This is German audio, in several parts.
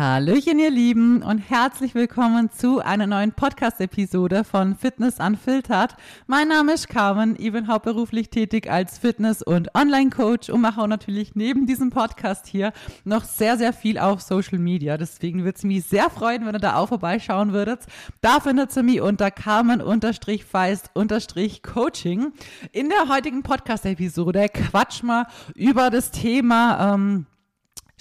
Hallöchen, ihr Lieben, und herzlich willkommen zu einer neuen Podcast-Episode von Fitness Unfiltered. Mein Name ist Carmen, ich bin hauptberuflich tätig als Fitness- und Online-Coach und mache auch natürlich neben diesem Podcast hier noch sehr, sehr viel auf Social Media. Deswegen würde es mich sehr freuen, wenn ihr da auch vorbeischauen würdet. Da findet ihr mich unter Carmen-Feist-Coaching. In der heutigen Podcast-Episode quatsch mal über das Thema, ähm,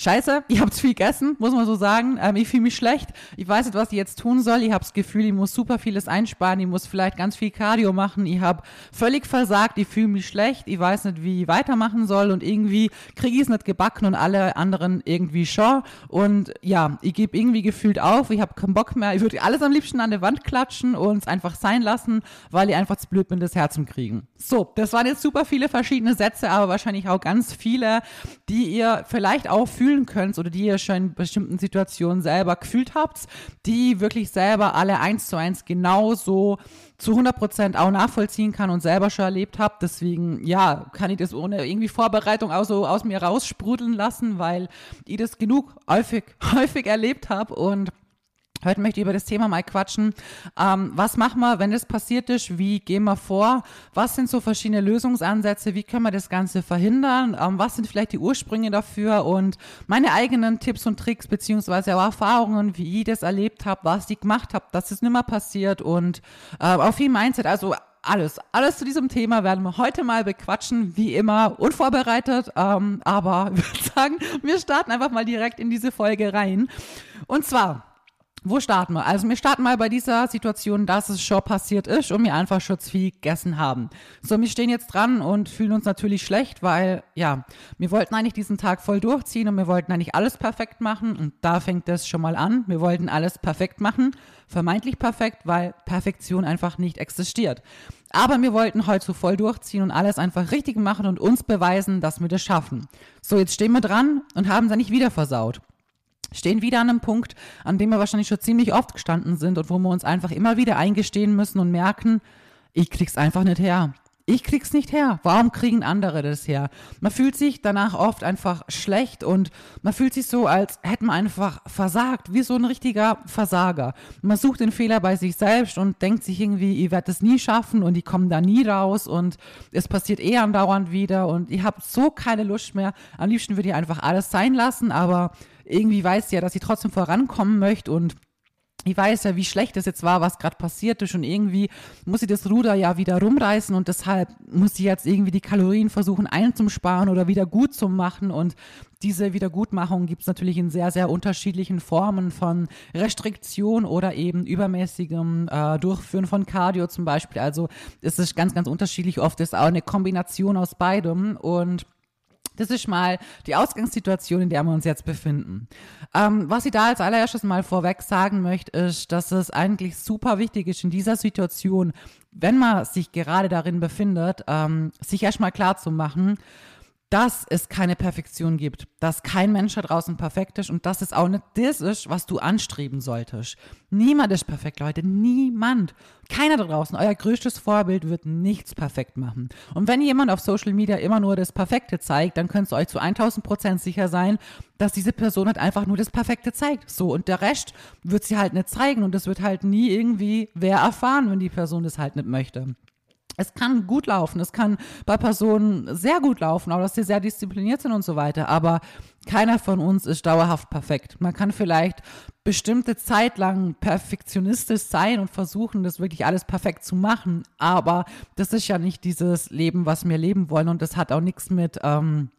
Scheiße, ich habe zu viel gegessen, muss man so sagen. Ähm, ich fühle mich schlecht. Ich weiß nicht, was ich jetzt tun soll. Ich habe das Gefühl, ich muss super vieles einsparen. Ich muss vielleicht ganz viel Cardio machen. Ich habe völlig versagt. Ich fühle mich schlecht. Ich weiß nicht, wie ich weitermachen soll. Und irgendwie kriege ich es nicht gebacken und alle anderen irgendwie schon. Und ja, ich gebe irgendwie gefühlt auf. Ich habe keinen Bock mehr. Ich würde alles am liebsten an der Wand klatschen und es einfach sein lassen, weil ich einfach zu blöd bin, das Herz zum Kriegen. So, das waren jetzt super viele verschiedene Sätze, aber wahrscheinlich auch ganz viele, die ihr vielleicht auch fühlt fühlen könnt oder die ihr schon in bestimmten Situationen selber gefühlt habt, die wirklich selber alle eins zu eins genauso zu 100 Prozent auch nachvollziehen kann und selber schon erlebt habt. Deswegen, ja, kann ich das ohne irgendwie Vorbereitung auch so aus mir raussprudeln lassen, weil ich das genug häufig, häufig erlebt habe und Heute möchte ich über das Thema mal quatschen. Ähm, was machen wir, wenn das passiert ist? Wie gehen wir vor? Was sind so verschiedene Lösungsansätze? Wie können wir das Ganze verhindern? Ähm, was sind vielleicht die Ursprünge dafür? Und meine eigenen Tipps und Tricks beziehungsweise auch Erfahrungen, wie ich das erlebt habe, was ich gemacht habe, dass es nicht mehr passiert und äh, auch viel Mindset. Also alles, alles zu diesem Thema werden wir heute mal bequatschen, wie immer unvorbereitet. Ähm, aber ich würde sagen, wir starten einfach mal direkt in diese Folge rein. Und zwar wo starten wir? Also wir starten mal bei dieser Situation, dass es schon passiert ist und wir einfach schon zu viel gegessen haben. So, wir stehen jetzt dran und fühlen uns natürlich schlecht, weil ja, wir wollten eigentlich diesen Tag voll durchziehen und wir wollten eigentlich alles perfekt machen und da fängt das schon mal an. Wir wollten alles perfekt machen, vermeintlich perfekt, weil Perfektion einfach nicht existiert. Aber wir wollten heute so voll durchziehen und alles einfach richtig machen und uns beweisen, dass wir das schaffen. So, jetzt stehen wir dran und haben es nicht wieder versaut stehen wieder an einem Punkt, an dem wir wahrscheinlich schon ziemlich oft gestanden sind und wo wir uns einfach immer wieder eingestehen müssen und merken, ich krieg's einfach nicht her. Ich krieg's nicht her. Warum kriegen andere das her? Man fühlt sich danach oft einfach schlecht und man fühlt sich so, als hätte man einfach versagt, wie so ein richtiger Versager. Man sucht den Fehler bei sich selbst und denkt sich irgendwie, ich werde es nie schaffen und ich komme da nie raus und es passiert eh andauernd wieder und ich habe so keine Lust mehr. Am liebsten würde ich einfach alles sein lassen, aber irgendwie weiß sie ja, dass sie trotzdem vorankommen möchte und ich weiß ja, wie schlecht es jetzt war, was gerade passiert ist und irgendwie muss sie das Ruder ja wieder rumreißen und deshalb muss sie jetzt irgendwie die Kalorien versuchen einzusparen oder wieder gut zu machen und diese Wiedergutmachung gibt es natürlich in sehr, sehr unterschiedlichen Formen von Restriktion oder eben übermäßigem äh, Durchführen von Cardio zum Beispiel. Also es ist ganz, ganz unterschiedlich. Oft ist auch eine Kombination aus beidem und das ist mal die Ausgangssituation, in der wir uns jetzt befinden. Ähm, was ich da als allererstes mal vorweg sagen möchte, ist, dass es eigentlich super wichtig ist in dieser Situation, wenn man sich gerade darin befindet, ähm, sich erstmal klar zu machen, dass es keine Perfektion gibt, dass kein Mensch da draußen perfekt ist und dass es auch nicht das ist, was du anstreben solltest. Niemand ist perfekt, Leute. Niemand. Keiner da draußen. Euer größtes Vorbild wird nichts perfekt machen. Und wenn jemand auf Social Media immer nur das Perfekte zeigt, dann könnt ihr euch zu 1000 Prozent sicher sein, dass diese Person halt einfach nur das Perfekte zeigt. So. Und der Rest wird sie halt nicht zeigen und das wird halt nie irgendwie wer erfahren, wenn die Person das halt nicht möchte. Es kann gut laufen, es kann bei Personen sehr gut laufen, auch dass sie sehr diszipliniert sind und so weiter, aber keiner von uns ist dauerhaft perfekt. Man kann vielleicht bestimmte Zeit lang perfektionistisch sein und versuchen, das wirklich alles perfekt zu machen, aber das ist ja nicht dieses Leben, was wir leben wollen und das hat auch nichts mit ähm,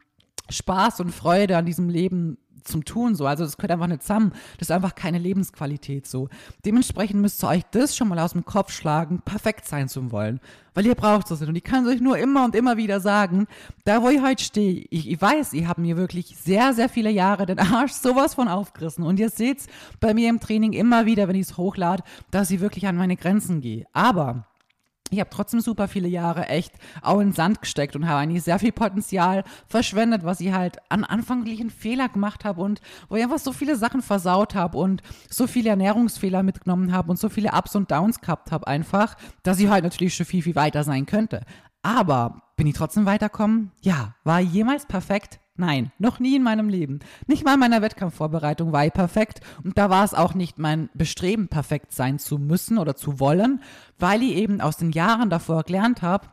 Spaß und Freude an diesem Leben zum Tun so. Also das gehört einfach nicht zusammen. Das ist einfach keine Lebensqualität so. Dementsprechend müsst ihr euch das schon mal aus dem Kopf schlagen, perfekt sein zu wollen. Weil ihr braucht es nicht. Und ich kann es euch nur immer und immer wieder sagen, da wo ich heute stehe, ich, ich weiß, ich habe mir wirklich sehr, sehr viele Jahre den Arsch sowas von aufgerissen. Und ihr seht bei mir im Training immer wieder, wenn ich es hochlade, dass ich wirklich an meine Grenzen gehe. Aber ich habe trotzdem super viele Jahre echt auch in Sand gesteckt und habe eigentlich sehr viel Potenzial verschwendet, was ich halt an anfänglichen Fehler gemacht habe und wo ich einfach so viele Sachen versaut habe und so viele Ernährungsfehler mitgenommen habe und so viele Ups und Downs gehabt habe einfach, dass ich halt natürlich schon viel, viel weiter sein könnte. Aber bin ich trotzdem weiterkommen? Ja. War jemals perfekt? Nein, noch nie in meinem Leben. Nicht mal in meiner Wettkampfvorbereitung war ich perfekt und da war es auch nicht mein Bestreben, perfekt sein zu müssen oder zu wollen, weil ich eben aus den Jahren davor gelernt habe,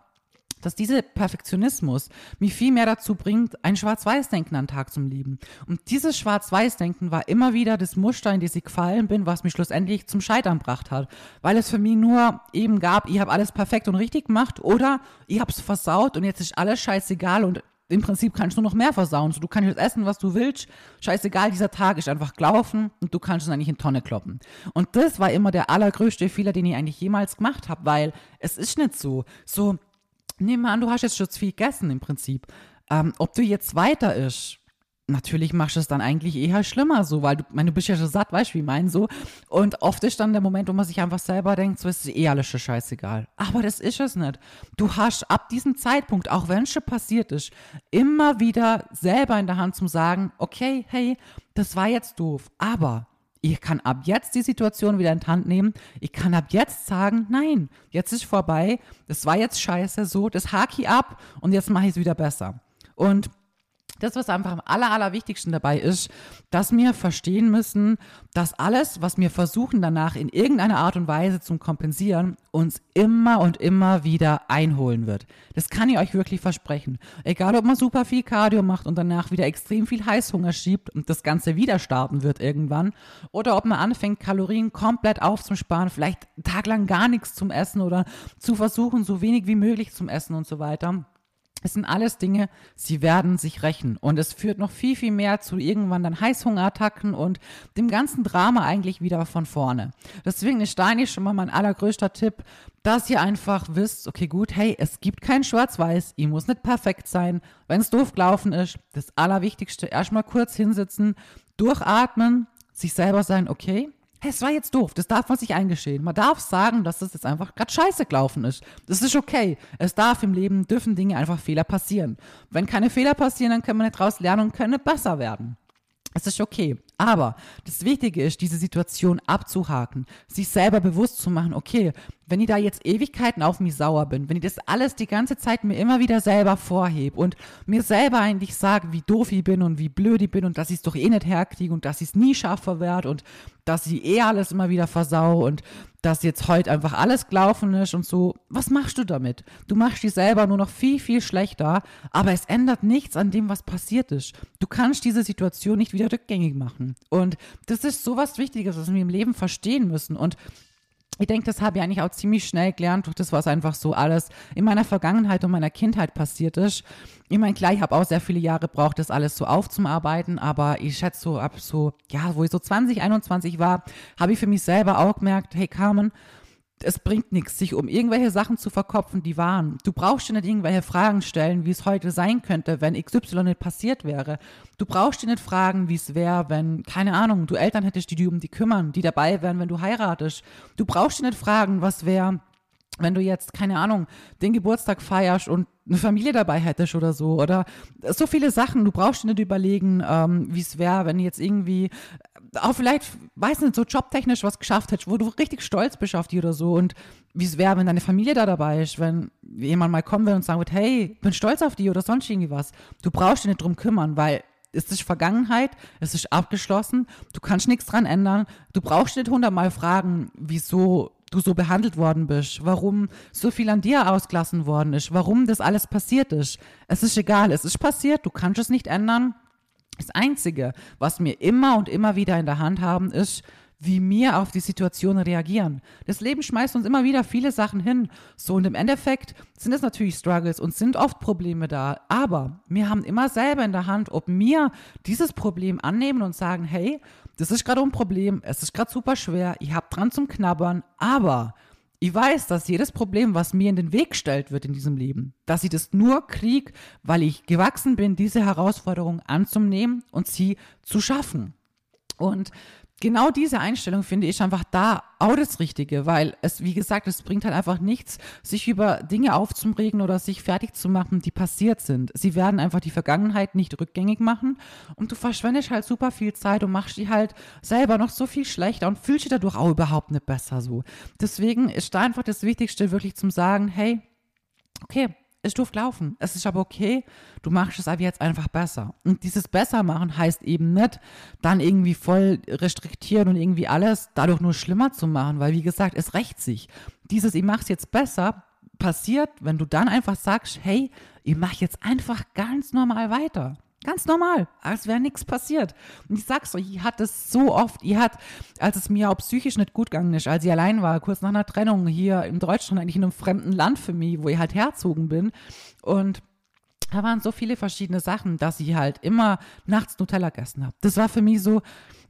dass dieser Perfektionismus mich viel mehr dazu bringt, ein Schwarz-Weiß-Denken an Tag zu leben. Und dieses Schwarz-Weiß-Denken war immer wieder das Muster, in das ich gefallen bin, was mich schlussendlich zum Scheitern gebracht hat. Weil es für mich nur eben gab, ich habe alles perfekt und richtig gemacht oder ich habe es versaut und jetzt ist alles scheißegal und im Prinzip kannst du noch mehr versauen. So, du kannst jetzt essen, was du willst. Scheißegal, dieser Tag ist einfach gelaufen und du kannst es eigentlich in Tonne kloppen. Und das war immer der allergrößte Fehler, den ich eigentlich jemals gemacht habe, weil es ist nicht so. So, nehmen wir an, du hast jetzt schon zu viel gegessen im Prinzip. Ähm, ob du jetzt weiter ist, natürlich machst du es dann eigentlich eher schlimmer so, weil du, meine, du bist ja schon satt, weißt du, wie ich meine so. Und oft ist dann der Moment, wo man sich einfach selber denkt, so ist eh alles schon scheißegal. Aber das ist es nicht. Du hast ab diesem Zeitpunkt, auch wenn es schon passiert ist, immer wieder selber in der Hand zum sagen, okay, hey, das war jetzt doof, aber ich kann ab jetzt die Situation wieder in die Hand nehmen. Ich kann ab jetzt sagen, nein, jetzt ist vorbei. Das war jetzt scheiße, so, das haki ab und jetzt mache ich es wieder besser. Und das, was einfach am aller, allerwichtigsten dabei ist, dass wir verstehen müssen, dass alles, was wir versuchen danach in irgendeiner Art und Weise zu kompensieren, uns immer und immer wieder einholen wird. Das kann ich euch wirklich versprechen. Egal, ob man super viel Cardio macht und danach wieder extrem viel Heißhunger schiebt und das Ganze wieder starten wird irgendwann, oder ob man anfängt, Kalorien komplett aufzusparen, vielleicht einen Tag lang gar nichts zum Essen oder zu versuchen, so wenig wie möglich zum Essen und so weiter es sind alles Dinge, sie werden sich rächen. Und es führt noch viel, viel mehr zu irgendwann dann Heißhungerattacken und dem ganzen Drama eigentlich wieder von vorne. Deswegen ist eigentlich schon mal mein allergrößter Tipp, dass ihr einfach wisst, okay, gut, hey, es gibt kein Schwarz-Weiß, ihr muss nicht perfekt sein. Wenn es doof gelaufen ist, das Allerwichtigste, erstmal kurz hinsitzen, durchatmen, sich selber sein, okay, es war jetzt doof, das darf man sich eingestehen. Man darf sagen, dass das jetzt einfach gerade scheiße gelaufen ist. Das ist okay. Es darf im Leben, dürfen Dinge einfach Fehler passieren. Wenn keine Fehler passieren, dann können wir nicht daraus lernen und können besser werden. Es ist okay. Aber das Wichtige ist, diese Situation abzuhaken, sich selber bewusst zu machen, okay, wenn ich da jetzt Ewigkeiten auf mich sauer bin, wenn ich das alles die ganze Zeit mir immer wieder selber vorhebe und mir selber eigentlich sage, wie doof ich bin und wie blöd ich bin und dass ich es doch eh nicht herkriege und dass ich es nie schaffe werde und dass ich eh alles immer wieder versau und dass jetzt heute einfach alles gelaufen ist und so. Was machst du damit? Du machst dich selber nur noch viel, viel schlechter, aber es ändert nichts an dem, was passiert ist. Du kannst diese Situation nicht wieder rückgängig machen. Und das ist so was Wichtiges, was wir im Leben verstehen müssen. Und ich denke, das habe ich eigentlich auch ziemlich schnell gelernt durch das, was einfach so alles in meiner Vergangenheit und meiner Kindheit passiert ist. Ich meine, klar, ich habe auch sehr viele Jahre gebraucht, das alles so aufzuarbeiten, aber ich schätze so ab so, ja, wo ich so 20, 21 war, habe ich für mich selber auch gemerkt, hey Carmen, es bringt nichts, sich um irgendwelche Sachen zu verkopfen, die waren. Du brauchst dir nicht irgendwelche Fragen stellen, wie es heute sein könnte, wenn XY nicht passiert wäre. Du brauchst dir nicht fragen, wie es wäre, wenn, keine Ahnung, du Eltern hättest, die dich um die kümmern, die dabei wären, wenn du heiratest. Du brauchst dir nicht fragen, was wäre, wenn du jetzt, keine Ahnung, den Geburtstag feierst und eine Familie dabei hättest oder so. Oder so viele Sachen. Du brauchst dir nicht überlegen, ähm, wie es wäre, wenn jetzt irgendwie auch vielleicht, weiß nicht, so jobtechnisch was geschafft hättest, wo du richtig stolz bist auf die oder so. Und wie es wäre, wenn deine Familie da dabei ist, wenn jemand mal kommen will und sagen wird, hey, bin stolz auf die oder sonst irgendwie was. Du brauchst dich nicht drum kümmern, weil es ist Vergangenheit, es ist abgeschlossen, du kannst nichts dran ändern. Du brauchst nicht hundertmal fragen, wieso du so behandelt worden bist, warum so viel an dir ausgelassen worden ist, warum das alles passiert ist. Es ist egal, es ist passiert, du kannst es nicht ändern. Das Einzige, was wir immer und immer wieder in der Hand haben, ist, wie wir auf die Situation reagieren. Das Leben schmeißt uns immer wieder viele Sachen hin. So, und im Endeffekt sind es natürlich Struggles und sind oft Probleme da. Aber wir haben immer selber in der Hand, ob wir dieses Problem annehmen und sagen, hey, das ist gerade ein Problem, es ist gerade super schwer, ich habe dran zum Knabbern, aber ich weiß, dass jedes Problem, was mir in den Weg gestellt wird in diesem Leben, dass ich das nur kriege, weil ich gewachsen bin, diese Herausforderung anzunehmen und sie zu schaffen. Und genau diese Einstellung finde ich einfach da auch das Richtige, weil es, wie gesagt, es bringt halt einfach nichts, sich über Dinge aufzuregen oder sich fertig zu machen, die passiert sind. Sie werden einfach die Vergangenheit nicht rückgängig machen und du verschwendest halt super viel Zeit und machst die halt selber noch so viel schlechter und fühlst dich dadurch auch überhaupt nicht besser so. Deswegen ist da einfach das Wichtigste wirklich zum sagen, hey, okay, es durfte laufen. Es ist aber okay, du machst es aber jetzt einfach besser. Und dieses besser machen heißt eben nicht, dann irgendwie voll restriktieren und irgendwie alles dadurch nur schlimmer zu machen, weil wie gesagt, es rächt sich. Dieses, ich mach's jetzt besser, passiert, wenn du dann einfach sagst, hey, ich mach jetzt einfach ganz normal weiter. Ganz normal, als wäre nichts passiert. Und ich sag's euch, ich hatte es so oft. Ich hat, als es mir auch psychisch nicht gut gegangen ist, als ich allein war, kurz nach einer Trennung hier in Deutschland, eigentlich in einem fremden Land für mich, wo ich halt herzogen bin. Und da waren so viele verschiedene Sachen, dass ich halt immer nachts Nutella gegessen habe. Das war für mich so,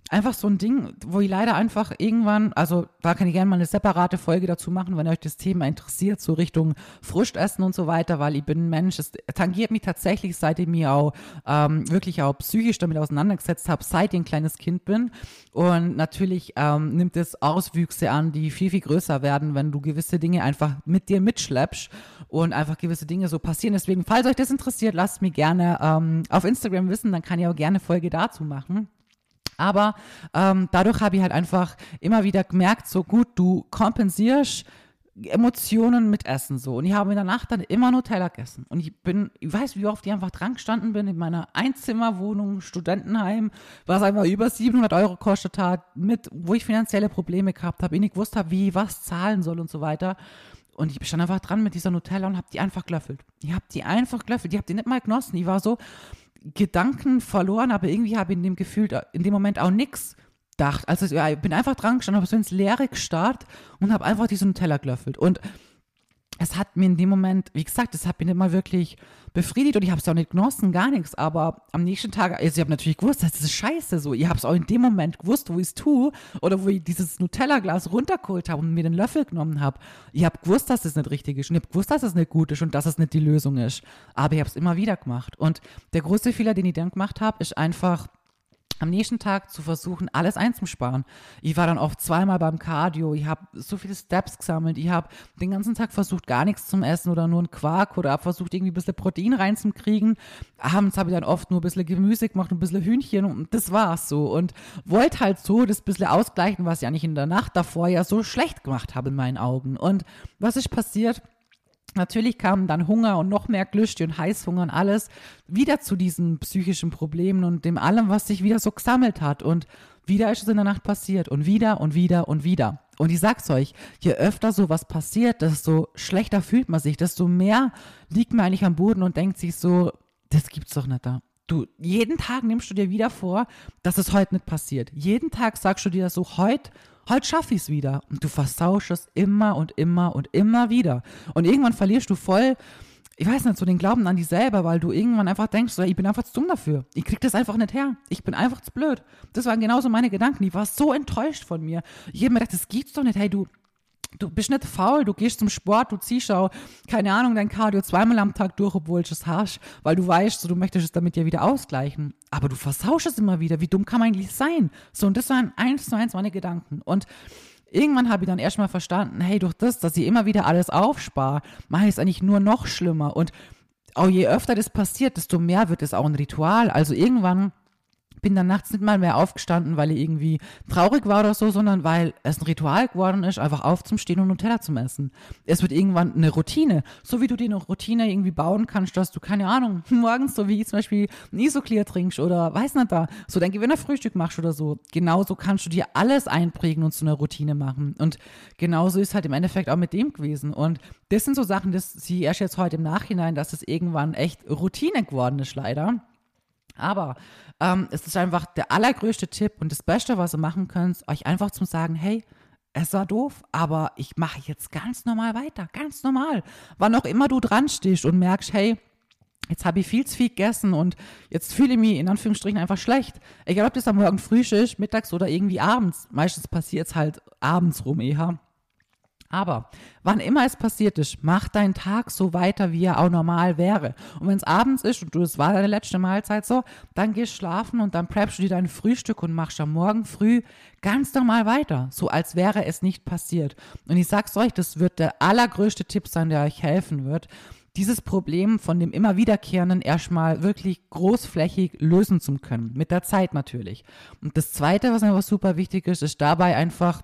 einfach so ein Ding, wo ich leider einfach irgendwann, also da kann ich gerne mal eine separate Folge dazu machen, wenn euch das Thema interessiert, so Richtung Frustessen und so weiter, weil ich bin ein Mensch, es tangiert mich tatsächlich, seit ich mich auch ähm, wirklich auch psychisch damit auseinandergesetzt habe, seit ich ein kleines Kind bin. Und natürlich ähm, nimmt es Auswüchse an, die viel, viel größer werden, wenn du gewisse Dinge einfach mit dir mitschleppst und einfach gewisse Dinge so passieren. Deswegen, falls euch das interessiert, lasst mir gerne ähm, auf Instagram wissen, dann kann ich auch gerne Folge dazu machen. Aber ähm, dadurch habe ich halt einfach immer wieder gemerkt, so gut, du kompensierst Emotionen mit Essen so. Und ich habe in der Nacht dann immer Nutella gegessen. Und ich bin, ich weiß, wie oft ich einfach dran gestanden bin in meiner Einzimmerwohnung, Studentenheim, was einfach über 700 Euro gekostet hat, mit, wo ich finanzielle Probleme gehabt habe, ich nicht gewusst habe, wie was zahlen soll und so weiter. Und ich stand einfach dran mit dieser Nutella und habe die einfach gelöffelt. Ich habe die einfach gelöffelt. Ich habe die nicht mal genossen. Ich war so, Gedanken verloren, aber irgendwie habe ich in dem Gefühl, in dem Moment auch nichts gedacht. Also ich bin einfach dran gestanden, habe so ins Leere gestarrt und habe einfach diesen Teller gelöffelt. Und es hat mir in dem Moment, wie gesagt, es hat mich nicht mal wirklich befriedigt und ich habe es auch nicht genossen, gar nichts. Aber am nächsten Tag, also ich habe natürlich gewusst, das ist scheiße so. Ich habe es auch in dem Moment gewusst, wo ich es tue oder wo ich dieses Nutella-Glas runtergeholt habe und mir den Löffel genommen habe. Ich habe gewusst, dass das nicht richtig ist und ich habe gewusst, dass es das nicht gut ist und dass es das nicht die Lösung ist. Aber ich habe es immer wieder gemacht. Und der größte Fehler, den ich dann gemacht habe, ist einfach am nächsten Tag zu versuchen, alles einzusparen. Ich war dann oft zweimal beim Cardio, ich habe so viele Steps gesammelt, ich habe den ganzen Tag versucht, gar nichts zum Essen oder nur einen Quark oder habe versucht, irgendwie ein bisschen Protein reinzukriegen. Abends habe ich dann oft nur ein bisschen Gemüse gemacht und ein bisschen Hühnchen und das war's so. Und wollte halt so das bisschen ausgleichen, was ich eigentlich in der Nacht davor ja so schlecht gemacht habe in meinen Augen. Und was ist passiert? Natürlich kamen dann Hunger und noch mehr Glüste und Heißhunger und alles wieder zu diesen psychischen Problemen und dem allem, was sich wieder so gesammelt hat. Und wieder ist es in der Nacht passiert und wieder und wieder und wieder. Und ich sag's euch, je öfter sowas passiert, desto schlechter fühlt man sich, desto mehr liegt man eigentlich am Boden und denkt sich so, das gibt's doch nicht da. Du, jeden Tag nimmst du dir wieder vor, dass es heute nicht passiert. Jeden Tag sagst du dir so, heute heute schaffe ich es wieder. Und du versauschst es immer und immer und immer wieder. Und irgendwann verlierst du voll, ich weiß nicht, so den Glauben an dich selber, weil du irgendwann einfach denkst, so, ich bin einfach zu dumm dafür. Ich krieg das einfach nicht her. Ich bin einfach zu blöd. Das waren genauso meine Gedanken. Ich war so enttäuscht von mir. Ich habe mir gedacht, das gibt's doch nicht. Hey, du, du bist nicht faul, du gehst zum Sport, du ziehst auch, keine Ahnung, dein Cardio zweimal am Tag durch, obwohl du es hast, weil du weißt, du möchtest es damit ja wieder ausgleichen. Aber du versauschst es immer wieder. Wie dumm kann man eigentlich sein? So, und das waren eins zu eins meine Gedanken. Und irgendwann habe ich dann erstmal verstanden, hey, durch das, dass ich immer wieder alles aufspare, mache ich es eigentlich nur noch schlimmer. Und auch je öfter das passiert, desto mehr wird es auch ein Ritual. Also irgendwann bin dann nachts nicht mal mehr aufgestanden, weil ich irgendwie traurig war oder so, sondern weil es ein Ritual geworden ist, einfach aufzustehen und Nutella zu essen. Es wird irgendwann eine Routine. So wie du dir eine Routine irgendwie bauen kannst, dass du, keine Ahnung, morgens so wie ich zum Beispiel ein Isoclear trinkst oder weiß nicht da, so dein Gewinnerfrühstück machst oder so. Genauso kannst du dir alles einprägen und zu einer Routine machen. Und genauso ist halt im Endeffekt auch mit dem gewesen. Und das sind so Sachen, das sie erst jetzt heute im Nachhinein, dass es irgendwann echt Routine geworden ist, leider. Aber ähm, es ist einfach der allergrößte Tipp und das Beste, was ihr machen könnt, euch einfach zu sagen, hey, es war doof, aber ich mache jetzt ganz normal weiter, ganz normal. Wann auch immer du dran stehst und merkst, hey, jetzt habe ich viel zu viel gegessen und jetzt fühle ich mich in Anführungsstrichen einfach schlecht. Egal, ob das am Morgen früh ist, mittags oder irgendwie abends. Meistens passiert es halt abends rum eher. Aber wann immer es passiert ist, mach deinen Tag so weiter, wie er auch normal wäre. Und wenn es abends ist und du, es war deine letzte Mahlzeit so, dann gehst schlafen und dann preppst du dir dein Frühstück und machst am Morgen früh ganz normal weiter, so als wäre es nicht passiert. Und ich sag's euch, das wird der allergrößte Tipp sein, der euch helfen wird, dieses Problem von dem immer wiederkehrenden erstmal wirklich großflächig lösen zu können. Mit der Zeit natürlich. Und das zweite, was einfach super wichtig ist, ist dabei einfach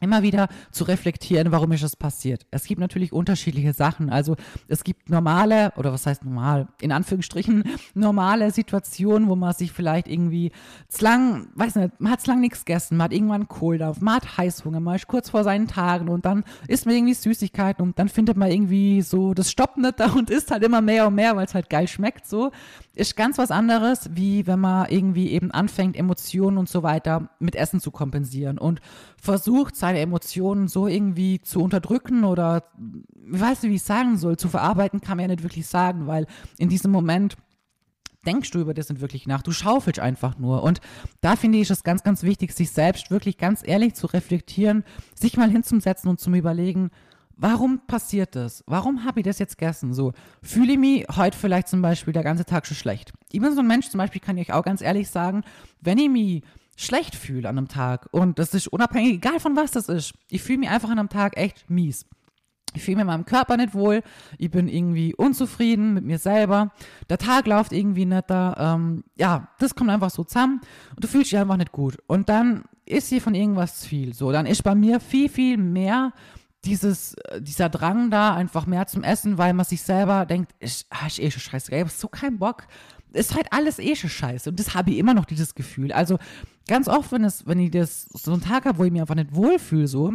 immer wieder zu reflektieren, warum ist das passiert. Es gibt natürlich unterschiedliche Sachen. Also es gibt normale, oder was heißt normal, in Anführungsstrichen, normale Situationen, wo man sich vielleicht irgendwie zu lang, weiß nicht, man hat lang nichts gegessen, man hat irgendwann Kohldampf, man hat Heißhunger, man ist kurz vor seinen Tagen und dann isst man irgendwie Süßigkeiten und dann findet man irgendwie so, das stoppt nicht da und isst halt immer mehr und mehr, weil es halt geil schmeckt so. Ist ganz was anderes, wie wenn man irgendwie eben anfängt, Emotionen und so weiter mit Essen zu kompensieren und versucht, seine Emotionen so irgendwie zu unterdrücken oder, ich weiß nicht, wie ich sagen soll, zu verarbeiten, kann man ja nicht wirklich sagen, weil in diesem Moment denkst du über das nicht wirklich nach. Du schaufelst einfach nur. Und da finde ich es ganz, ganz wichtig, sich selbst wirklich ganz ehrlich zu reflektieren, sich mal hinzusetzen und zu überlegen, warum passiert das? Warum habe ich das jetzt gegessen? So, fühle ich mich heute vielleicht zum Beispiel der ganze Tag schon schlecht? Ich bin so ein Mensch, zum Beispiel kann ich auch ganz ehrlich sagen, wenn ich mich schlecht fühle an einem Tag. Und das ist unabhängig, egal von was das ist. Ich fühle mich einfach an einem Tag echt mies. Ich fühle mich in meinem Körper nicht wohl. Ich bin irgendwie unzufrieden mit mir selber. Der Tag läuft irgendwie da. Ähm, ja, das kommt einfach so zusammen. Und du fühlst dich einfach nicht gut. Und dann ist hier von irgendwas zu viel. So, dann ist bei mir viel, viel mehr dieses, äh, dieser Drang da, einfach mehr zum Essen, weil man sich selber denkt, ich, ah, ich eh schon scheiße, ich habe so keinen Bock. Ist halt alles eh schon scheiße. Und das habe ich immer noch, dieses Gefühl. Also, ganz oft, wenn, es, wenn ich das so einen Tag habe, wo ich mich einfach nicht wohlfühle, so,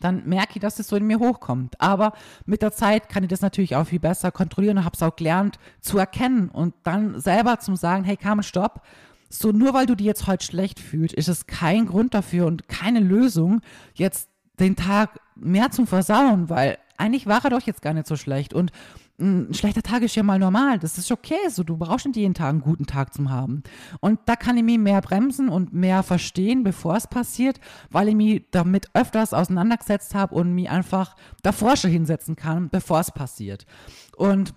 dann merke ich, dass das so in mir hochkommt. Aber mit der Zeit kann ich das natürlich auch viel besser kontrollieren und habe es auch gelernt zu erkennen und dann selber zum sagen, hey Carmen, stopp. So, nur weil du dich jetzt heute schlecht fühlst, ist es kein Grund dafür und keine Lösung, jetzt den Tag mehr zum Versauen, weil eigentlich war er doch jetzt gar nicht so schlecht. Und ein schlechter Tag ist ja mal normal. Das ist okay. So, du brauchst nicht jeden Tag einen guten Tag zum haben. Und da kann ich mich mehr bremsen und mehr verstehen, bevor es passiert, weil ich mich damit öfters auseinandergesetzt habe und mich einfach davor schon hinsetzen kann, bevor es passiert. Und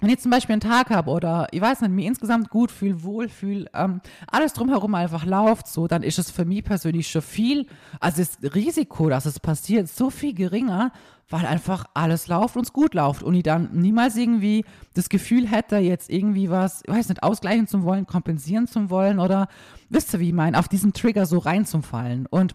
wenn ich zum Beispiel einen Tag habe oder ich weiß nicht, mir insgesamt gut fühle, wohl fühle, ähm, alles drumherum einfach läuft, so, dann ist es für mich persönlich schon viel, also das Risiko, dass es passiert, so viel geringer, weil einfach alles läuft und es gut läuft und ich dann niemals irgendwie das Gefühl hätte, jetzt irgendwie was, ich weiß nicht, ausgleichen zu wollen, kompensieren zu wollen oder wisst ihr, wie ich meine, auf diesen Trigger so reinzufallen. Und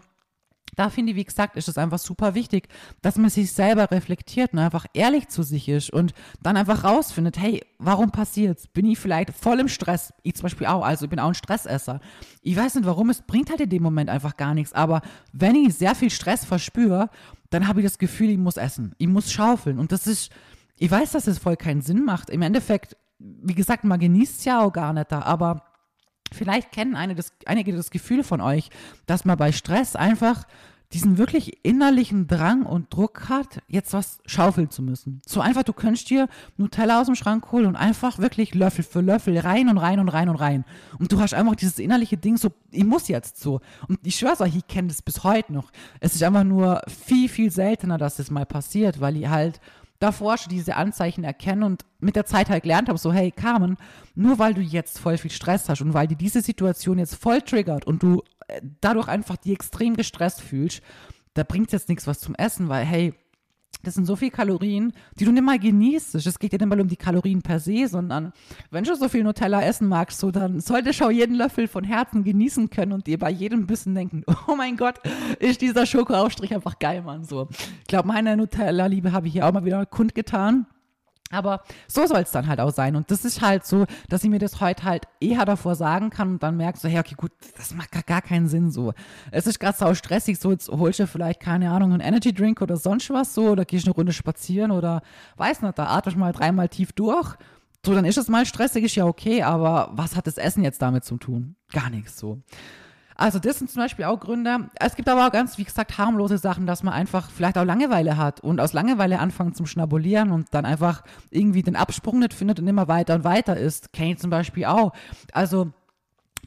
da finde ich, wie gesagt, ist es einfach super wichtig, dass man sich selber reflektiert und einfach ehrlich zu sich ist und dann einfach rausfindet, hey, warum passiert's? Bin ich vielleicht voll im Stress? Ich zum Beispiel auch, also ich bin auch ein Stressesser. Ich weiß nicht warum, es bringt halt in dem Moment einfach gar nichts, aber wenn ich sehr viel Stress verspüre, dann habe ich das Gefühl, ich muss essen, ich muss schaufeln. Und das ist, ich weiß, dass es voll keinen Sinn macht. Im Endeffekt, wie gesagt, man genießt ja auch gar nicht da, aber vielleicht kennen eine das, einige das Gefühl von euch, dass man bei Stress einfach diesen wirklich innerlichen Drang und Druck hat, jetzt was schaufeln zu müssen. So einfach, du könntest dir Nutella aus dem Schrank holen und einfach wirklich Löffel für Löffel rein und rein und rein und rein. Und du hast einfach dieses innerliche Ding so, ich muss jetzt so. Und ich schwör's euch, ich kenne das bis heute noch. Es ist einfach nur viel, viel seltener, dass das mal passiert, weil ich halt davor schon diese Anzeichen erkennen und mit der Zeit halt gelernt habe, so hey Carmen, nur weil du jetzt voll viel Stress hast und weil dir diese Situation jetzt voll triggert und du äh, dadurch einfach die extrem gestresst fühlst, da bringt jetzt nichts was zum Essen, weil hey, das sind so viele Kalorien, die du nicht mal genießt. Es geht ja nicht mal um die Kalorien per se, sondern wenn du so viel Nutella essen magst, so dann solltest du auch jeden Löffel von Herzen genießen können und dir bei jedem Bissen denken, oh mein Gott, ist dieser Schokoaufstrich einfach geil, Mann. So. Ich glaube, meine Nutella-Liebe habe ich hier auch mal wieder kundgetan. Aber so soll es dann halt auch sein. Und das ist halt so, dass ich mir das heute halt eher davor sagen kann und dann merke so, hey, okay, gut, das macht gar, keinen Sinn so. Es ist gerade so stressig, so jetzt holst du vielleicht, keine Ahnung, einen Energy Drink oder sonst was so, oder gehst eine Runde spazieren oder weiß nicht, da atmest mal dreimal tief durch. So, dann ist es mal stressig, ist ja okay, aber was hat das Essen jetzt damit zu tun? Gar nichts so. Also das sind zum Beispiel auch Gründe. Es gibt aber auch ganz, wie gesagt, harmlose Sachen, dass man einfach vielleicht auch Langeweile hat und aus Langeweile anfangen zum Schnabulieren und dann einfach irgendwie den Absprung nicht findet und immer weiter und weiter ist. Kenne ich zum Beispiel auch. Also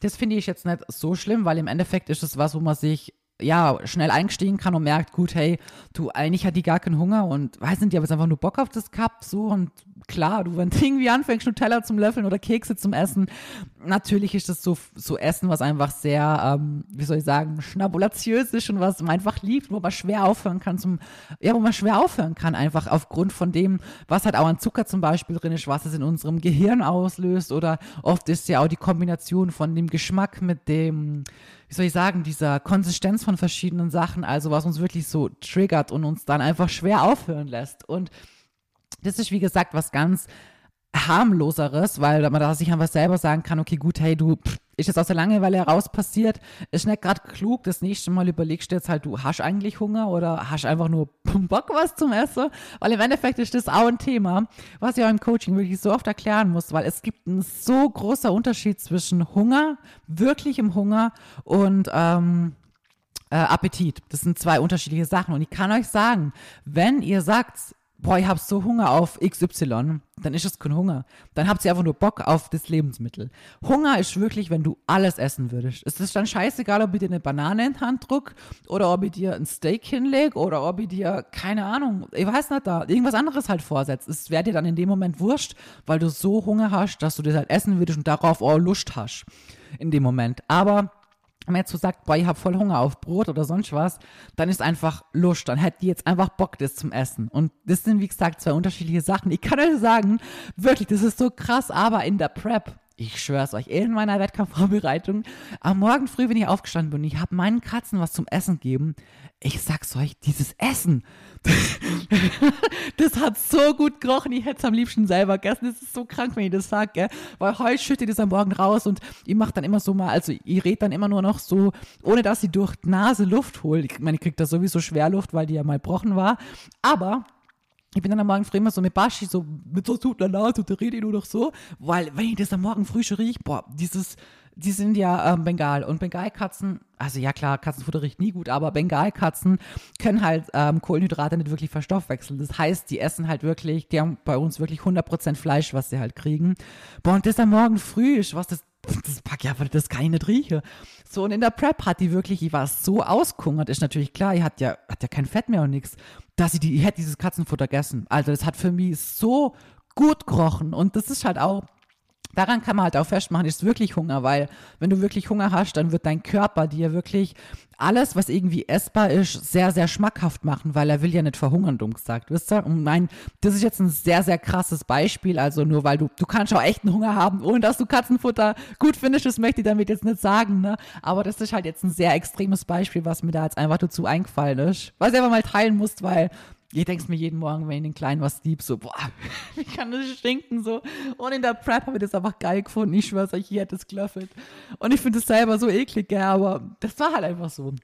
das finde ich jetzt nicht so schlimm, weil im Endeffekt ist es was, wo man sich ja, schnell eingestiegen kann und merkt, gut, hey, du, eigentlich hat die gar keinen Hunger und weiß nicht, die haben jetzt einfach nur Bock auf das Cup, so und klar, du, wenn du irgendwie anfängst, Nutella zum Löffeln oder Kekse zum Essen, natürlich ist das so, so Essen, was einfach sehr, ähm, wie soll ich sagen, schnabulatiös ist und was man einfach liebt, wo man schwer aufhören kann zum, ja, wo man schwer aufhören kann, einfach aufgrund von dem, was halt auch an Zucker zum Beispiel drin ist, was es in unserem Gehirn auslöst oder oft ist ja auch die Kombination von dem Geschmack mit dem, wie soll ich sagen, dieser Konsistenz von verschiedenen Sachen, also was uns wirklich so triggert und uns dann einfach schwer aufhören lässt. Und das ist, wie gesagt, was ganz harmloseres, weil man da sich einfach selber sagen kann, okay, gut, hey, du, pff, ist jetzt aus der Langeweile heraus passiert, ist nicht gerade klug, das nächste Mal überlegst du jetzt halt, du hast eigentlich Hunger oder hast einfach nur Bock was zum Essen, weil im Endeffekt ist das auch ein Thema, was ich auch im Coaching wirklich so oft erklären muss, weil es gibt einen so großer Unterschied zwischen Hunger, wirklichem Hunger und ähm, äh, Appetit. Das sind zwei unterschiedliche Sachen und ich kann euch sagen, wenn ihr sagt, boah, ich hab so Hunger auf XY, dann ist es kein Hunger. Dann habt ihr einfach nur Bock auf das Lebensmittel. Hunger ist wirklich, wenn du alles essen würdest. Es ist dann scheißegal, ob ich dir eine Banane in die Hand drück oder ob ich dir ein Steak hinleg oder ob ich dir, keine Ahnung, ich weiß nicht, da irgendwas anderes halt vorsetzt. Es wäre dir dann in dem Moment wurscht, weil du so Hunger hast, dass du das halt essen würdest und darauf auch Lust hast. In dem Moment. Aber wenn man jetzt so sagt, boah, ich habe voll Hunger auf Brot oder sonst was, dann ist einfach Lust, dann hätte die jetzt einfach Bock, das zum Essen. Und das sind, wie gesagt, zwei unterschiedliche Sachen. Ich kann euch sagen, wirklich, das ist so krass, aber in der Prep, ich schwör's euch, in meiner Wettkampfvorbereitung, am Morgen früh, wenn ich aufgestanden bin, ich habe meinen Katzen was zum Essen gegeben. Ich sag's euch, dieses Essen, das hat so gut gerochen, ich hätte es am liebsten selber gegessen. Das ist so krank, wenn ich das sage, gell? Weil heute schüttet es am Morgen raus und ich mache dann immer so mal, also ich rede dann immer nur noch so, ohne dass sie durch Nase Luft holt. Ich meine, ich kriege da sowieso Schwerluft, weil die ja mal gebrochen war. Aber ich bin dann am Morgen früh immer so mit Baschi, so mit so tut la la, tut rede nur noch so, weil wenn ich das am Morgen früh schon riech, boah, dieses, die sind ja ähm, Bengal und Bengalkatzen, also ja klar, Katzenfutter riecht nie gut, aber Bengalkatzen können halt ähm, Kohlenhydrate nicht wirklich verstoffwechseln. Das heißt, die essen halt wirklich, die haben bei uns wirklich 100% Fleisch, was sie halt kriegen. Boah, und das am Morgen früh was das, das pack ja, das kann ich nicht riechen. So, und in der Prep hat die wirklich, die war so auskungert, ist natürlich klar, die hat ja, hat ja kein Fett mehr und nichts, dass sie die, die hätte dieses Katzenfutter gegessen. Also, das hat für mich so gut gerochen und das ist halt auch daran kann man halt auch festmachen, ist wirklich Hunger, weil wenn du wirklich Hunger hast, dann wird dein Körper dir wirklich alles, was irgendwie essbar ist, sehr, sehr schmackhaft machen, weil er will ja nicht verhungern, dumm gesagt, wisst ihr? Und mein, das ist jetzt ein sehr, sehr krasses Beispiel, also nur weil du, du kannst auch echten Hunger haben, ohne dass du Katzenfutter gut findest, das möchte ich damit jetzt nicht sagen, ne? Aber das ist halt jetzt ein sehr extremes Beispiel, was mir da jetzt einfach dazu eingefallen ist, was ich aber mal teilen muss, weil ich denke mir jeden Morgen, wenn ich den Kleinen was lieb, so, boah, wie kann das stinken, so. Und in der Prep habe ich das einfach geil gefunden. Ich schwör's euch, hier hätte es gelöffelt. Und ich finde es selber so eklig, gell, aber das war halt einfach so.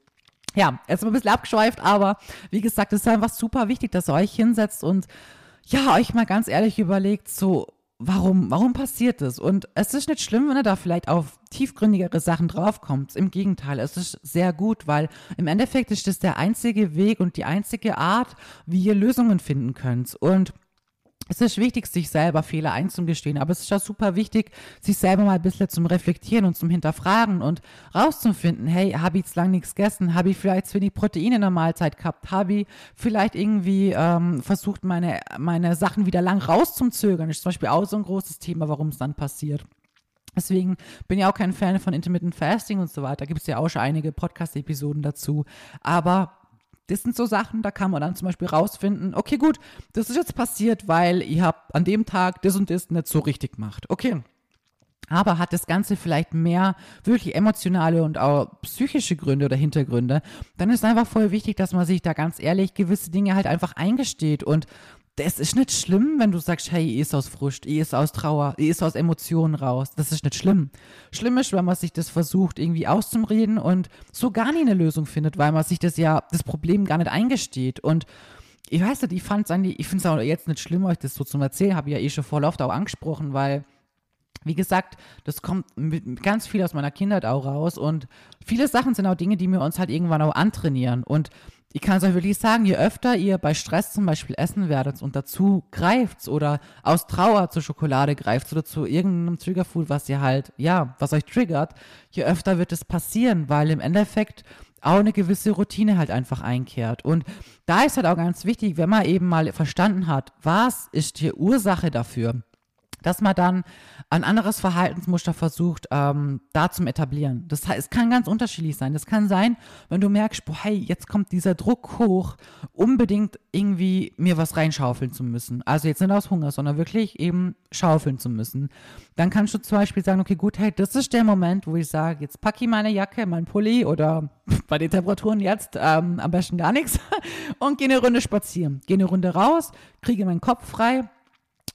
Ja, jetzt mal ein bisschen abgeschweift, aber wie gesagt, es ist einfach super wichtig, dass ihr euch hinsetzt und ja, euch mal ganz ehrlich überlegt, so, warum, warum passiert das? Und es ist nicht schlimm, wenn er da vielleicht auf tiefgründigere Sachen draufkommt. Im Gegenteil, es ist sehr gut, weil im Endeffekt ist das der einzige Weg und die einzige Art, wie ihr Lösungen finden könnt. Und es ist wichtig, sich selber Fehler einzugestehen, aber es ist auch super wichtig, sich selber mal ein bisschen zum Reflektieren und zum Hinterfragen und rauszufinden, hey, habe ich jetzt lang nichts gegessen? Habe ich vielleicht zu wenig Proteine in der Mahlzeit gehabt? Habe ich vielleicht irgendwie ähm, versucht, meine, meine Sachen wieder lang rauszuzögern? Das ist zum Beispiel auch so ein großes Thema, warum es dann passiert. Deswegen bin ich auch kein Fan von Intermittent Fasting und so weiter. Da gibt es ja auch schon einige Podcast-Episoden dazu. Aber das sind so Sachen, da kann man dann zum Beispiel rausfinden, okay, gut, das ist jetzt passiert, weil ihr habt an dem Tag das und das nicht so richtig gemacht. Okay. Aber hat das Ganze vielleicht mehr wirklich emotionale und auch psychische Gründe oder Hintergründe, dann ist einfach voll wichtig, dass man sich da ganz ehrlich gewisse Dinge halt einfach eingesteht und das ist nicht schlimm, wenn du sagst, hey, ich ist aus Frust, ich ist aus Trauer, ich ist aus Emotionen raus. Das ist nicht schlimm. Schlimm ist, wenn man sich das versucht, irgendwie auszureden und so gar nie eine Lösung findet, weil man sich das ja, das Problem gar nicht eingesteht. Und ich weiß nicht, ich fand es eigentlich, ich finde es auch jetzt nicht schlimm, euch das so zu erzählen, habe ich ja eh schon voll oft auch angesprochen, weil wie gesagt, das kommt mit ganz viel aus meiner Kindheit auch raus und viele Sachen sind auch Dinge, die wir uns halt irgendwann auch antrainieren. Und ich kann es euch wirklich sagen, je öfter ihr bei Stress zum Beispiel essen werdet und dazu greift oder aus Trauer zur Schokolade greift oder zu irgendeinem Triggerfood, was ihr halt, ja, was euch triggert, je öfter wird es passieren, weil im Endeffekt auch eine gewisse Routine halt einfach einkehrt. Und da ist halt auch ganz wichtig, wenn man eben mal verstanden hat, was ist die Ursache dafür, dass man dann ein anderes Verhaltensmuster versucht, ähm, da zum etablieren. Das heißt, es kann ganz unterschiedlich sein. Das kann sein, wenn du merkst, boah, hey, jetzt kommt dieser Druck hoch, unbedingt irgendwie mir was reinschaufeln zu müssen. Also jetzt nicht aus Hunger, sondern wirklich eben schaufeln zu müssen. Dann kannst du zum Beispiel sagen, okay, gut, hey, das ist der Moment, wo ich sage, jetzt packe ich meine Jacke, meinen Pulli oder bei den Temperaturen jetzt ähm, am besten gar nichts und gehe eine Runde spazieren. Gehe eine Runde raus, kriege meinen Kopf frei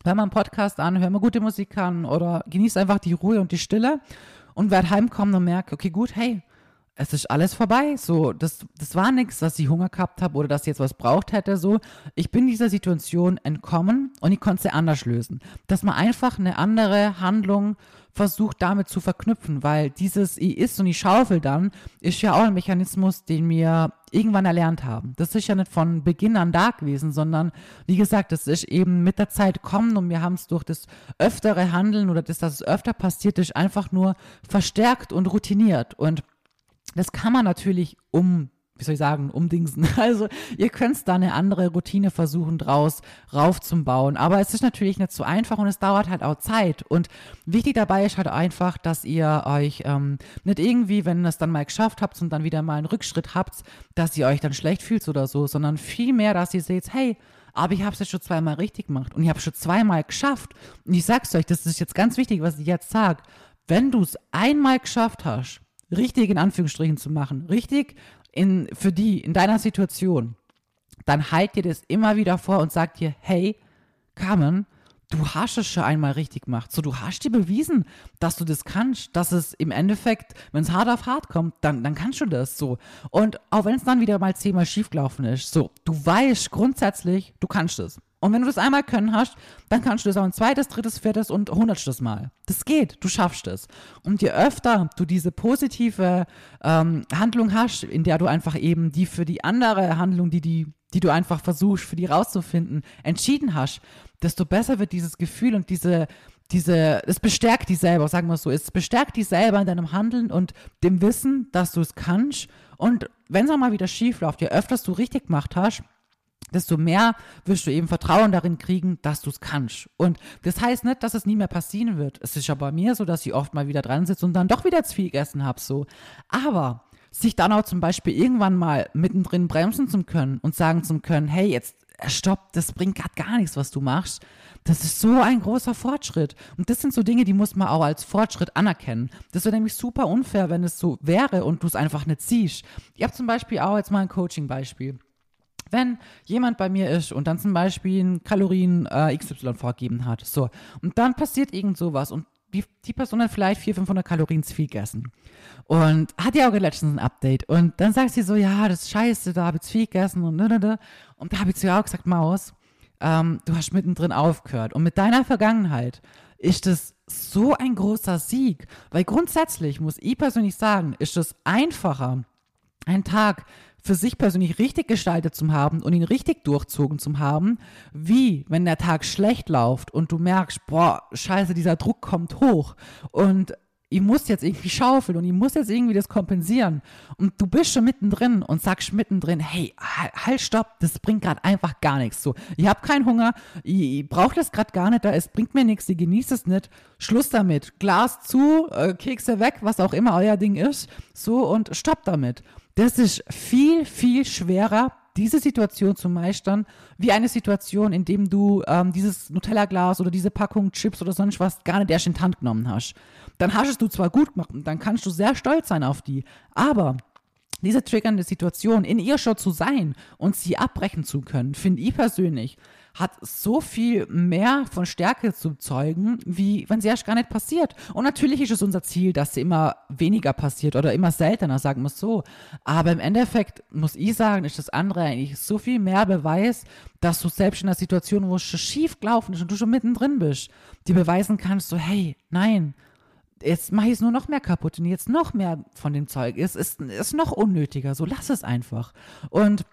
hör mal einen Podcast an, hör mal gute Musik an oder genieß einfach die Ruhe und die Stille. Und werd heimkommen und merke, okay, gut, hey, es ist alles vorbei. So, das, das war nichts, dass ich Hunger gehabt habe oder dass ich jetzt was braucht hätte. So, ich bin dieser Situation entkommen und ich konnte sie anders lösen. Dass man einfach eine andere Handlung versucht damit zu verknüpfen, weil dieses ich ist und ich schaufel dann ist ja auch ein Mechanismus, den wir irgendwann erlernt haben. Das ist ja nicht von Beginn an da gewesen, sondern wie gesagt, das ist eben mit der Zeit kommen und wir haben es durch das öftere Handeln oder das, dass es öfter passiert ist, einfach nur verstärkt und routiniert und das kann man natürlich um wie soll ich sagen, umdingsen. Also ihr könnt da eine andere Routine versuchen, draus raufzubauen. Aber es ist natürlich nicht so einfach und es dauert halt auch Zeit. Und wichtig dabei ist halt einfach, dass ihr euch ähm, nicht irgendwie, wenn ihr es dann mal geschafft habt und dann wieder mal einen Rückschritt habt, dass ihr euch dann schlecht fühlt oder so, sondern vielmehr, dass ihr seht, hey, aber ich habe es jetzt schon zweimal richtig gemacht und ich habe es schon zweimal geschafft. Und ich sag's euch, das ist jetzt ganz wichtig, was ich jetzt sage. Wenn du es einmal geschafft hast, richtig in Anführungsstrichen zu machen, richtig in, für die, in deiner Situation, dann halt dir das immer wieder vor und sag dir, hey, Carmen, du hast es schon einmal richtig gemacht. So, du hast dir bewiesen, dass du das kannst, dass es im Endeffekt, wenn es hart auf hart kommt, dann, dann kannst du das so. Und auch wenn es dann wieder mal zehnmal schiefgelaufen ist, so, du weißt grundsätzlich, du kannst es. Und wenn du das einmal können hast, dann kannst du das auch ein zweites, drittes, viertes und hundertstes Mal. Das geht, du schaffst es. Und je öfter du diese positive ähm, Handlung hast, in der du einfach eben die für die andere Handlung, die, die, die du einfach versuchst, für die rauszufinden, entschieden hast, desto besser wird dieses Gefühl und diese, diese, es bestärkt dich selber, sagen wir es so, es bestärkt dich selber in deinem Handeln und dem Wissen, dass du es kannst. Und wenn es auch mal wieder schief läuft, je öfter du richtig gemacht hast, desto mehr wirst du eben Vertrauen darin kriegen, dass du es kannst. Und das heißt nicht, dass es nie mehr passieren wird. Es ist ja bei mir so, dass ich oft mal wieder dran sitze und dann doch wieder zu viel gegessen habe, so. Aber sich dann auch zum Beispiel irgendwann mal mittendrin bremsen zu können und sagen zu können, hey, jetzt äh, stopp, das bringt gerade gar nichts, was du machst. Das ist so ein großer Fortschritt. Und das sind so Dinge, die muss man auch als Fortschritt anerkennen. Das wäre nämlich super unfair, wenn es so wäre und du es einfach nicht siehst. Ich habe zum Beispiel auch jetzt mal ein Coaching-Beispiel. Wenn jemand bei mir ist und dann zum Beispiel ein Kalorien äh, XY vorgegeben hat, so, und dann passiert irgend sowas und die, die Person hat vielleicht 400, 500 Kalorien zu viel gegessen. Und hat ja auch letztens ein Update. Und dann sagt sie so, ja, das ist scheiße, da habe ich zu viel gegessen und ne, ne, ne. Und da habe ich zu ihr auch gesagt, Maus, ähm, du hast mittendrin aufgehört. Und mit deiner Vergangenheit ist das so ein großer Sieg, weil grundsätzlich muss ich persönlich sagen, ist es einfacher, einen Tag für sich persönlich richtig gestaltet zu haben und ihn richtig durchzogen zu haben, wie wenn der Tag schlecht läuft und du merkst, boah, scheiße, dieser Druck kommt hoch und ich muss jetzt irgendwie schaufeln und ich muss jetzt irgendwie das kompensieren. Und du bist schon mittendrin und sagst mittendrin, hey, halt, stopp, das bringt gerade einfach gar nichts. So, ich habe keinen Hunger, ich, ich brauche das gerade gar nicht, da es bringt mir nichts, ich genieße es nicht. Schluss damit. Glas zu, äh, Kekse weg, was auch immer euer Ding ist. So und stopp damit. Das ist viel, viel schwerer, diese Situation zu meistern, wie eine Situation, in dem du ähm, dieses Nutella-Glas oder diese Packung Chips oder sonst was gar nicht erst in die Hand genommen hast. Dann hast du zwar gut gemacht und dann kannst du sehr stolz sein auf die, aber diese triggernde Situation in ihr schon zu sein und sie abbrechen zu können, finde ich persönlich, hat so viel mehr von Stärke zu zeugen, wie wenn sie erst gar nicht passiert. Und natürlich ist es unser Ziel, dass sie immer weniger passiert oder immer seltener, sagen wir es so. Aber im Endeffekt muss ich sagen, ist das andere eigentlich so viel mehr Beweis, dass du selbst in einer Situation, wo es schon schief gelaufen ist und du schon mittendrin bist, dir beweisen kannst, so, hey, nein, jetzt mache ich es nur noch mehr kaputt und jetzt noch mehr von dem Zeug ist, ist, ist noch unnötiger. So lass es einfach. Und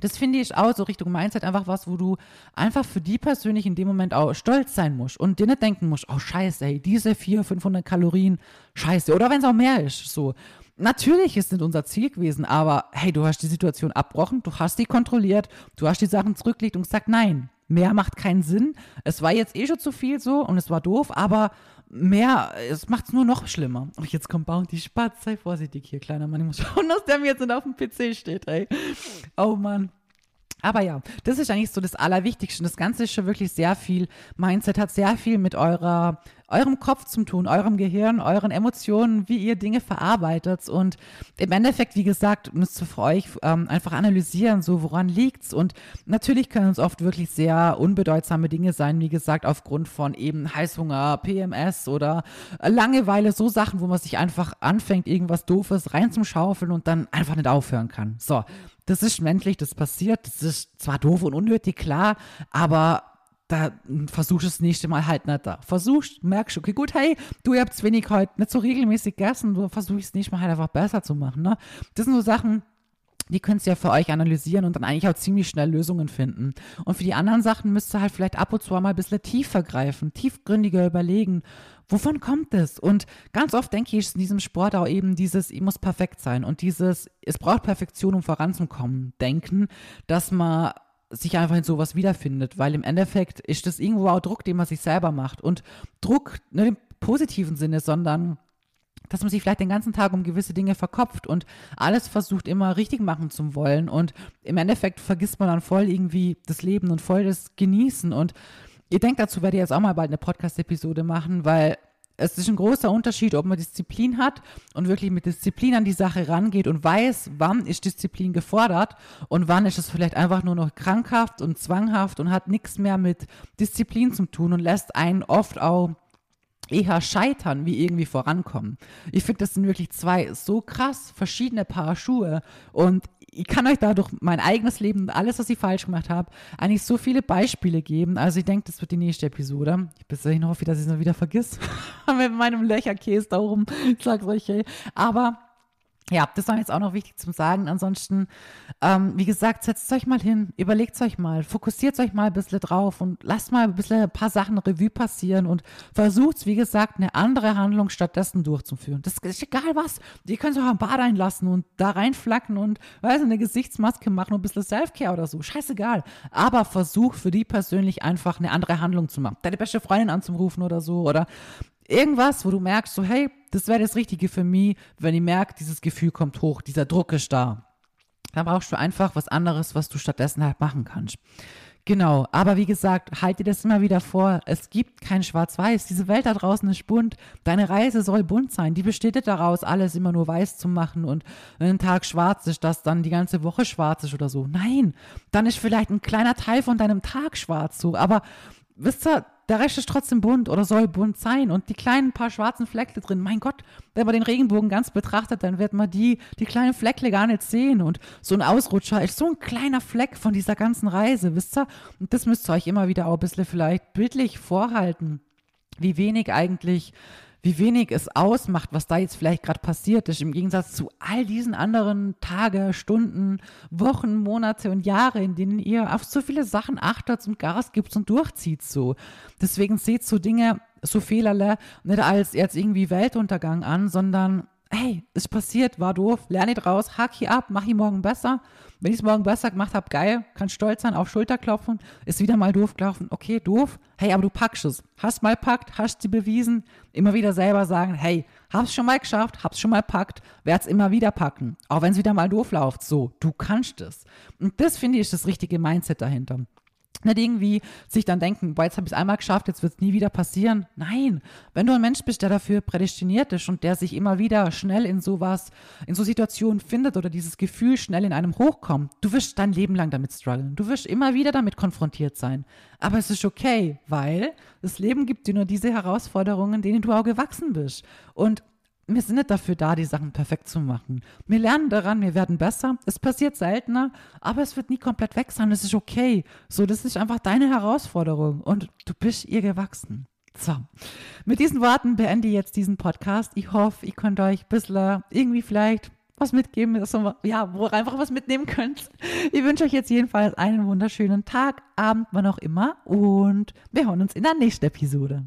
Das finde ich auch so Richtung Mindset einfach was, wo du einfach für die persönlich in dem Moment auch stolz sein musst und dir nicht denken musst, oh scheiße, ey, diese 400, 500 Kalorien, scheiße. Oder wenn es auch mehr ist, so. Natürlich ist nicht unser Ziel gewesen, aber hey, du hast die Situation abbrochen, du hast die kontrolliert, du hast die Sachen zurückgelegt und gesagt, nein, mehr macht keinen Sinn. Es war jetzt eh schon zu viel so und es war doof, aber mehr, es macht es nur noch schlimmer. Oh, jetzt kommt Bounty Spatz, sei vorsichtig hier, kleiner Mann. Ich muss schauen, dass der mir jetzt nicht auf dem PC steht, ey. Oh Mann. Aber ja, das ist eigentlich so das Allerwichtigste. Das Ganze ist schon wirklich sehr viel. Mindset hat sehr viel mit eurer, eurem Kopf zu tun, eurem Gehirn, euren Emotionen, wie ihr Dinge verarbeitet. Und im Endeffekt, wie gesagt, müsst ihr für euch ähm, einfach analysieren, so woran liegt's. Und natürlich können es oft wirklich sehr unbedeutsame Dinge sein, wie gesagt, aufgrund von eben Heißhunger, PMS oder Langeweile, so Sachen, wo man sich einfach anfängt, irgendwas Doofes reinzuschaufeln und dann einfach nicht aufhören kann. So, das ist menschlich, das passiert, das ist zwar doof und unnötig, klar, aber da versuchst du das nächste Mal halt nicht da. Versuchst, merkst du, okay, gut, hey, du habt wenig heute nicht so regelmäßig gegessen, du versuchst es nächste Mal halt einfach besser zu machen, ne? Das sind so Sachen, die könnt ihr ja für euch analysieren und dann eigentlich auch ziemlich schnell Lösungen finden. Und für die anderen Sachen müsst ihr halt vielleicht ab und zu mal ein bisschen tiefer greifen, tiefgründiger überlegen, wovon kommt es? Und ganz oft denke ich in diesem Sport auch eben dieses, ich muss perfekt sein und dieses, es braucht Perfektion, um voranzukommen, denken, dass man sich einfach in sowas wiederfindet, weil im Endeffekt ist das irgendwo auch Druck, den man sich selber macht. Und Druck nicht im positiven Sinne, sondern dass man sich vielleicht den ganzen Tag um gewisse Dinge verkopft und alles versucht immer richtig machen zu wollen und im Endeffekt vergisst man dann voll irgendwie das Leben und voll das Genießen und ihr denkt dazu, werde ich jetzt auch mal bald eine Podcast-Episode machen, weil es ist ein großer Unterschied, ob man Disziplin hat und wirklich mit Disziplin an die Sache rangeht und weiß, wann ist Disziplin gefordert und wann ist es vielleicht einfach nur noch krankhaft und zwanghaft und hat nichts mehr mit Disziplin zu tun und lässt einen oft auch eher scheitern, wie irgendwie vorankommen. Ich finde, das sind wirklich zwei so krass verschiedene Paar Schuhe und ich kann euch da durch mein eigenes Leben und alles, was ich falsch gemacht habe, eigentlich so viele Beispiele geben. Also ich denke, das wird die nächste Episode. Ich bis dahin hoffe, dass ich es noch wieder vergiss. Mit meinem Löcherkäse da oben. Ich sag's euch, ey. Aber ja, das war jetzt auch noch wichtig zum Sagen. Ansonsten, ähm, wie gesagt, setzt euch mal hin, überlegt euch mal, fokussiert euch mal ein bisschen drauf und lasst mal ein bisschen ein paar Sachen Revue passieren und versucht, wie gesagt, eine andere Handlung stattdessen durchzuführen. Das ist egal was. Ihr könnt auch ein Bad einlassen und da reinflacken und, weiß eine Gesichtsmaske machen und ein bisschen Selfcare oder so. Scheißegal. Aber versuch für die persönlich einfach eine andere Handlung zu machen. Deine beste Freundin anzurufen oder so oder irgendwas, wo du merkst, so, hey, das wäre das Richtige für mich, wenn ich merke, dieses Gefühl kommt hoch, dieser Druck ist da. Dann brauchst du einfach was anderes, was du stattdessen halt machen kannst. Genau, aber wie gesagt, halt dir das immer wieder vor. Es gibt kein Schwarz-Weiß. Diese Welt da draußen ist bunt. Deine Reise soll bunt sein. Die besteht daraus, alles immer nur weiß zu machen und wenn ein Tag schwarz ist, dass dann die ganze Woche schwarz ist oder so. Nein, dann ist vielleicht ein kleiner Teil von deinem Tag schwarz so. Aber wisst ihr, der Rest ist trotzdem bunt oder soll bunt sein. Und die kleinen paar schwarzen Fleckle drin, mein Gott, wenn man den Regenbogen ganz betrachtet, dann wird man die, die kleinen Fleckle gar nicht sehen. Und so ein Ausrutscher ist so ein kleiner Fleck von dieser ganzen Reise, wisst ihr? Und das müsst ihr euch immer wieder auch ein bisschen vielleicht bildlich vorhalten, wie wenig eigentlich wie wenig es ausmacht, was da jetzt vielleicht gerade passiert ist, im Gegensatz zu all diesen anderen Tage, Stunden, Wochen, Monate und Jahre, in denen ihr auf so viele Sachen achtet und Gas gibt und durchzieht so. Deswegen seht so Dinge, so Fehlerle nicht als jetzt irgendwie Weltuntergang an, sondern hey, es passiert, war doof, lerne draus, hack hier ab, mach ich morgen besser. Wenn ich es morgen besser gemacht habe, geil, kann stolz sein, auf Schulter klopfen, ist wieder mal doof gelaufen, okay, doof, hey, aber du packst es. Hast mal packt, hast sie bewiesen, immer wieder selber sagen, hey, hab's schon mal geschafft, hab's schon mal packt, werd's immer wieder packen. Auch wenn es wieder mal doof läuft, so, du kannst es. Und das finde ich ist das richtige Mindset dahinter. Nicht irgendwie sich dann denken, boah, jetzt habe ich es einmal geschafft, jetzt wird es nie wieder passieren. Nein, wenn du ein Mensch bist, der dafür prädestiniert ist und der sich immer wieder schnell in sowas, in so Situationen findet oder dieses Gefühl schnell in einem hochkommt, du wirst dein Leben lang damit strugglen. Du wirst immer wieder damit konfrontiert sein. Aber es ist okay, weil das Leben gibt dir nur diese Herausforderungen, denen du auch gewachsen bist. Und wir sind nicht dafür da, die Sachen perfekt zu machen. Wir lernen daran, wir werden besser. Es passiert seltener, aber es wird nie komplett weg sein. Das ist okay. So, das ist einfach deine Herausforderung und du bist ihr gewachsen. So, mit diesen Worten beende ich jetzt diesen Podcast. Ich hoffe, ich konnte euch ein bisschen irgendwie vielleicht was mitgeben, so, ja, wo ihr einfach was mitnehmen könnt. Ich wünsche euch jetzt jedenfalls einen wunderschönen Tag, Abend, wann auch immer und wir hören uns in der nächsten Episode.